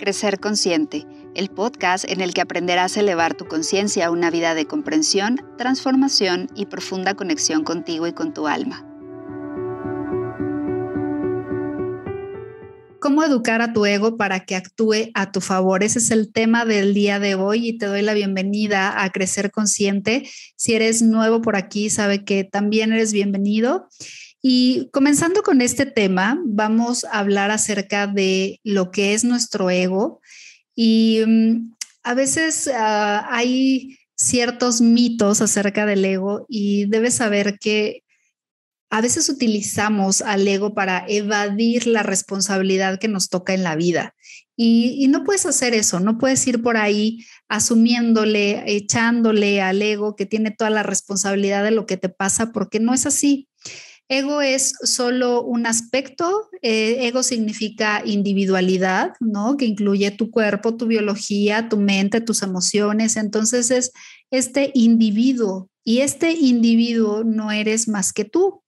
Crecer Consciente, el podcast en el que aprenderás a elevar tu conciencia a una vida de comprensión, transformación y profunda conexión contigo y con tu alma. ¿Cómo educar a tu ego para que actúe a tu favor? Ese es el tema del día de hoy y te doy la bienvenida a Crecer Consciente. Si eres nuevo por aquí, sabe que también eres bienvenido. Y comenzando con este tema, vamos a hablar acerca de lo que es nuestro ego. Y mm, a veces ah, hay ciertos mitos acerca del ego y debes saber que a veces utilizamos al ego para evadir la responsabilidad que nos toca en la vida. Y, y, no puedes hacer eso, no puedes ir por ahí asumiéndole, echándole al ego que tiene toda la responsabilidad de lo que te pasa, porque no es así. Ego es solo un aspecto, eh, ego significa individualidad, ¿no? Que incluye tu cuerpo, tu biología, tu mente, tus emociones. Entonces es este individuo y este individuo no eres más que tú.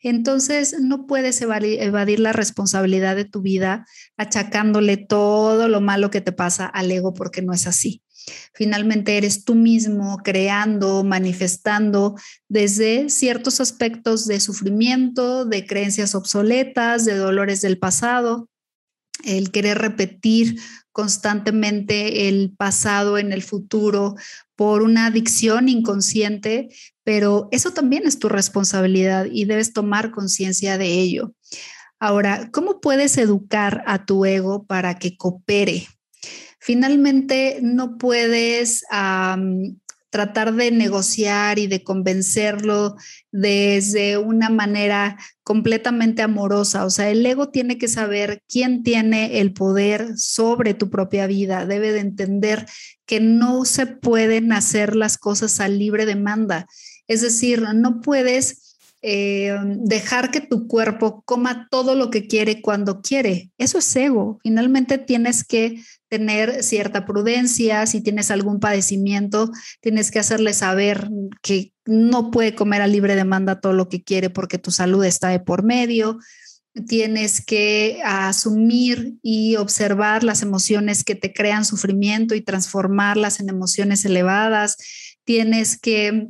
Entonces no puedes evadir la responsabilidad de tu vida achacándole todo lo malo que te pasa al ego porque no es así. Finalmente eres tú mismo creando, manifestando desde ciertos aspectos de sufrimiento, de creencias obsoletas, de dolores del pasado, el querer repetir constantemente el pasado en el futuro por una adicción inconsciente, pero eso también es tu responsabilidad y debes tomar conciencia de ello. Ahora, ¿cómo puedes educar a tu ego para que coopere, finalmente no puedes tratar de negociar y de convencerlo desde una manera completamente amorosa. O sea, el ego tiene que saber quién tiene el poder sobre tu propia vida. Debe de entender que no se pueden hacer las cosas a libre demanda. Es decir, no puedes eh, dejar que tu cuerpo coma todo lo que quiere cuando quiere. Eso es ego. Finalmente tienes que tener cierta prudencia, si tienes algún padecimiento, tienes que hacerle saber que no puede comer a libre demanda todo lo que quiere porque tu salud está de por medio. Tienes que asumir y observar las emociones que te crean sufrimiento y transformarlas en emociones elevadas. Tienes que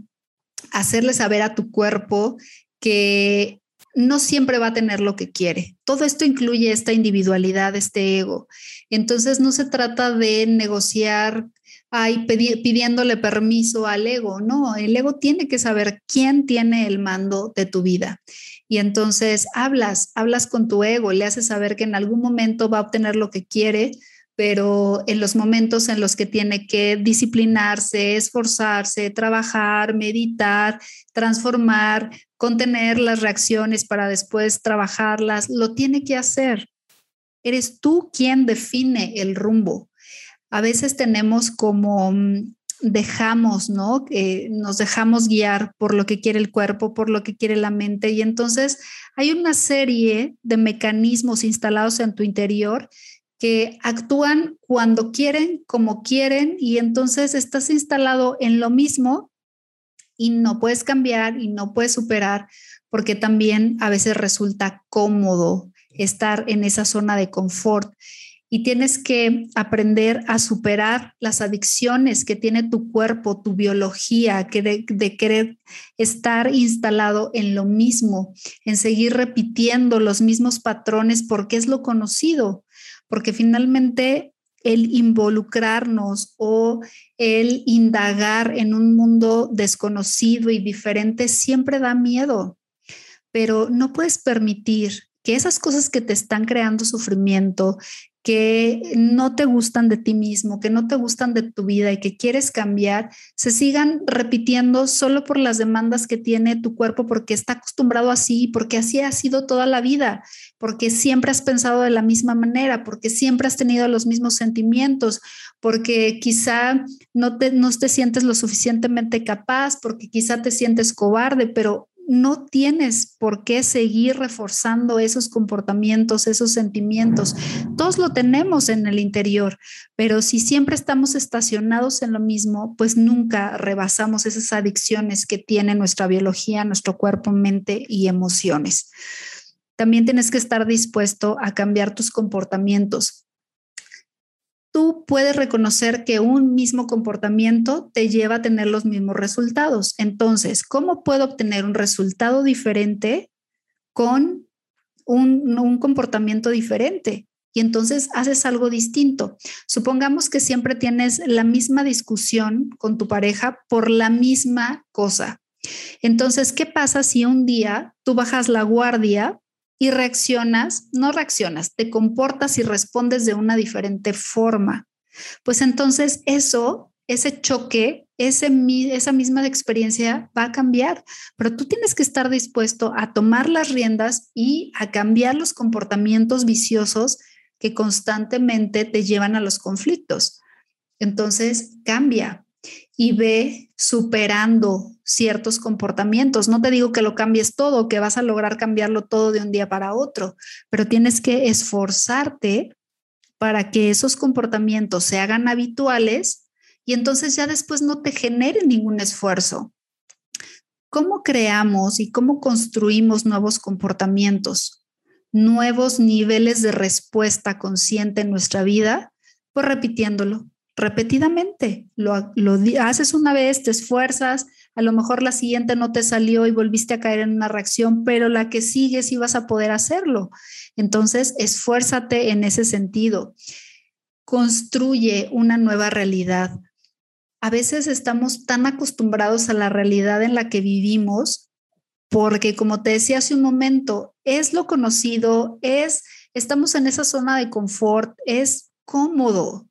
hacerle saber a tu cuerpo que no siempre va a tener lo que quiere. Todo esto incluye esta individualidad, este ego. Entonces no se trata de negociar ay, pidiéndole permiso al ego, no, el ego tiene que saber quién tiene el mando de tu vida. Y entonces hablas, hablas con tu ego, le haces saber que en algún momento va a obtener lo que quiere, pero en los momentos en los que tiene que disciplinarse, esforzarse, trabajar, meditar, transformar, contener las reacciones para después trabajarlas, lo tiene que hacer. Eres tú quien define el rumbo. A veces tenemos como mm, dejamos, ¿no? Que nos dejamos guiar por lo que quiere el cuerpo, por lo que quiere la mente y entonces hay una serie de mecanismos instalados en tu interior que actúan cuando quieren, como quieren, y entonces estás instalado en lo mismo y no puedes cambiar y no puedes superar porque también a veces resulta cómodo estar en esa zona de confort. Y tienes que aprender a superar las adicciones que tiene tu cuerpo, tu biología, que de, de, querer estar instalado en lo mismo, en seguir repitiendo los mismos patrones porque es lo conocido, porque finalmente el involucrarnos o el indagar en un mundo desconocido y diferente siempre da miedo, pero no puedes permitir que esas cosas que te están creando sufrimiento, que no te gustan de ti mismo, que no te gustan de tu vida y que quieres cambiar, se sigan repitiendo solo por las demandas que tiene tu cuerpo porque está acostumbrado así, porque así ha sido toda la vida, porque siempre has pensado de la misma manera, porque siempre has tenido los mismos sentimientos, porque quizá no te, no te sientes lo suficientemente capaz, porque quizá te sientes cobarde, pero no tienes por qué seguir reforzando esos comportamientos, esos sentimientos. Todos lo tenemos en el interior, pero si siempre estamos estacionados en lo mismo, pues nunca rebasamos esas adicciones que tiene nuestra biología, nuestro cuerpo, mente y emociones. También tienes que estar dispuesto a cambiar tus comportamientos. Puedes reconocer que un mismo comportamiento te lleva a tener los mismos resultados. Entonces, ¿cómo puedo obtener un resultado diferente con un, un comportamiento diferente? y entonces haces algo distinto. Supongamos que siempre tienes la misma discusión con tu pareja por la misma cosa. Entonces, ¿qué pasa si un día tú bajas la guardia y reaccionas, no reaccionas, te comportas y respondes de una diferente forma? Pues entonces eso, ese choque, ese, esa misma experiencia va a cambiar, pero tú tienes que estar dispuesto a tomar las riendas y a cambiar los comportamientos viciosos que constantemente te llevan a los conflictos. Entonces, cambia y ve superando ciertos comportamientos. No te digo que lo cambies todo, que vas a lograr cambiarlo todo de un día para otro, pero tienes que esforzarte para que esos comportamientos se hagan habituales y entonces ya después no te genere ningún esfuerzo. ¿Cómo creamos y cómo construimos nuevos comportamientos? nuevos niveles de respuesta consciente en nuestra vida, pues repitiéndolo repetidamente. Lo, lo haces una vez, te esfuerzas, a lo mejor la siguiente no te salió y volviste a caer en una reacción, pero la que sigue sí vas a poder hacerlo. Entonces, esfuérzate en ese sentido. Construye una nueva realidad. A veces estamos tan acostumbrados a la realidad en la que vivimos porque como te decía hace un momento, es lo conocido, es, estamos en esa zona de confort, es cómodo,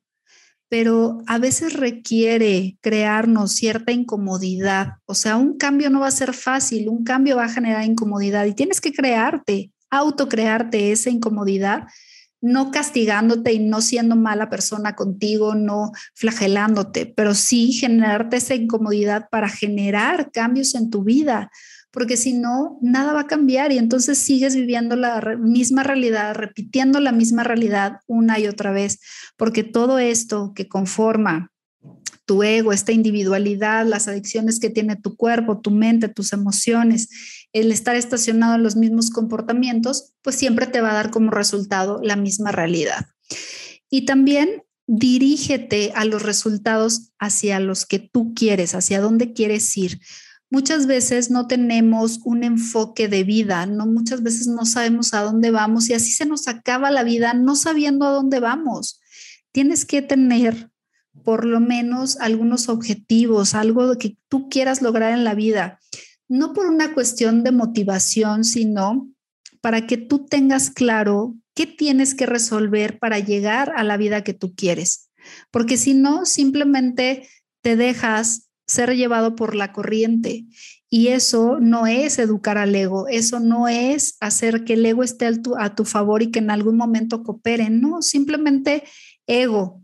pero a veces requiere crearnos cierta incomodidad. O sea, un cambio no va a ser fácil, un cambio va a generar incomodidad y tienes que crearte, autocrearte esa incomodidad, no castigándote y no siendo mala persona contigo, no flagelándote, pero sí generarte esa incomodidad para generar cambios en tu vida porque si no, nada va a cambiar y entonces sigues viviendo la misma realidad, repitiendo la misma realidad una y otra vez, porque todo esto que conforma tu ego, esta individualidad, las adicciones que tiene tu cuerpo, tu mente, tus emociones, el estar estacionado en los mismos comportamientos, pues siempre te va a dar como resultado la misma realidad. Y también dirígete a los resultados hacia los que tú quieres, hacia dónde quieres ir muchas veces no tenemos un enfoque de vida, no muchas veces no sabemos a dónde vamos y así se nos acaba la vida no sabiendo a dónde vamos. Tienes que tener por lo menos algunos objetivos, algo que tú quieras lograr en la vida, no por una cuestión de motivación, sino para que tú tengas claro qué tienes que resolver para llegar a la vida que tú quieres. Porque si no, simplemente te dejas ser llevado por la corriente. Y eso no es educar al ego, eso no es hacer que el ego esté a tu, favor y que en algún momento coopere, no, simplemente ego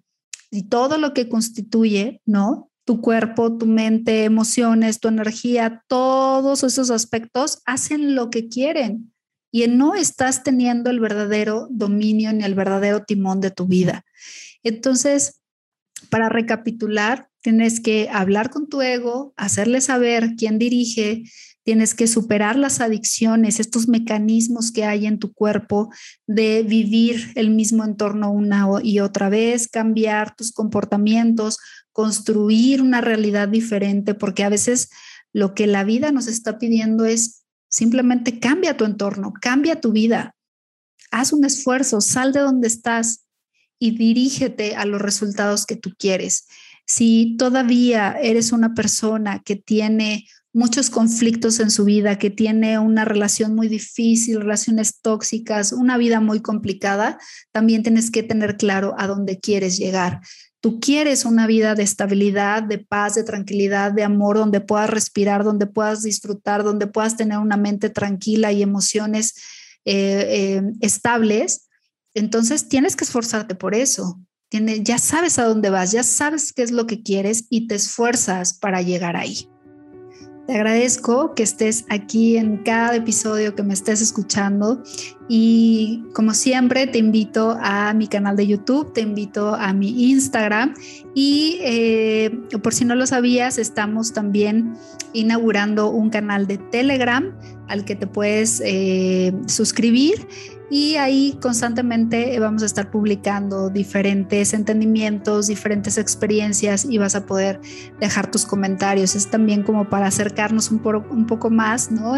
y todo lo que constituye, ¿no? Tu cuerpo, tu mente, emociones, tu energía, todos esos aspectos hacen lo que quieren y no estás teniendo el verdadero dominio ni el verdadero timón de tu vida. Entonces, para recapitular, tienes que hablar con tu ego, hacerle saber quién dirige, tienes que superar las adicciones, estos mecanismos que hay en tu cuerpo de vivir el mismo entorno una y otra vez, cambiar tus comportamientos, construir una realidad diferente, porque a veces lo que la vida nos está pidiendo es simplemente cambia tu entorno, cambia tu vida, haz un esfuerzo, sal de donde estás y dirígete a los resultados que tú quieres. Si todavía eres una persona que tiene muchos conflictos en su vida, que tiene una relación muy difícil, relaciones tóxicas, una vida muy complicada, también tienes que tener claro a dónde quieres llegar. Tú quieres una vida de estabilidad, de paz, de tranquilidad, de amor, donde puedas respirar, donde puedas disfrutar, donde puedas tener una mente tranquila y emociones eh, eh, estables. Entonces tienes que esforzarte por eso ya sabes a dónde vas, ya sabes qué es lo que quieres y te esfuerzas para llegar ahí. Te agradezco que estés aquí en cada episodio que me estés escuchando Y como siempre, te invito a mi canal de YouTube, te invito a mi Instagram y eh, por si no lo sabías, estamos también inaugurando un canal de Telegram al que te puedes eh, suscribir y ahí constantemente vamos a estar publicando diferentes entendimientos, diferentes experiencias y vas a poder dejar tus comentarios. Es también como para acercarnos un, un poco más, ¿no?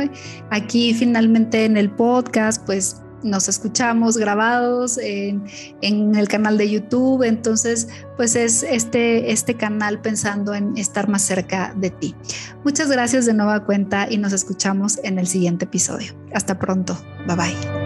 Aquí finalmente en el podcast, pues nos escuchamos grabados en, en, el canal de YouTube. Entonces, pues es este, este canal pensando en estar más cerca de ti. Muchas gracias de nueva cuenta y nos escuchamos en el siguiente episodio. Hasta pronto. Bye bye.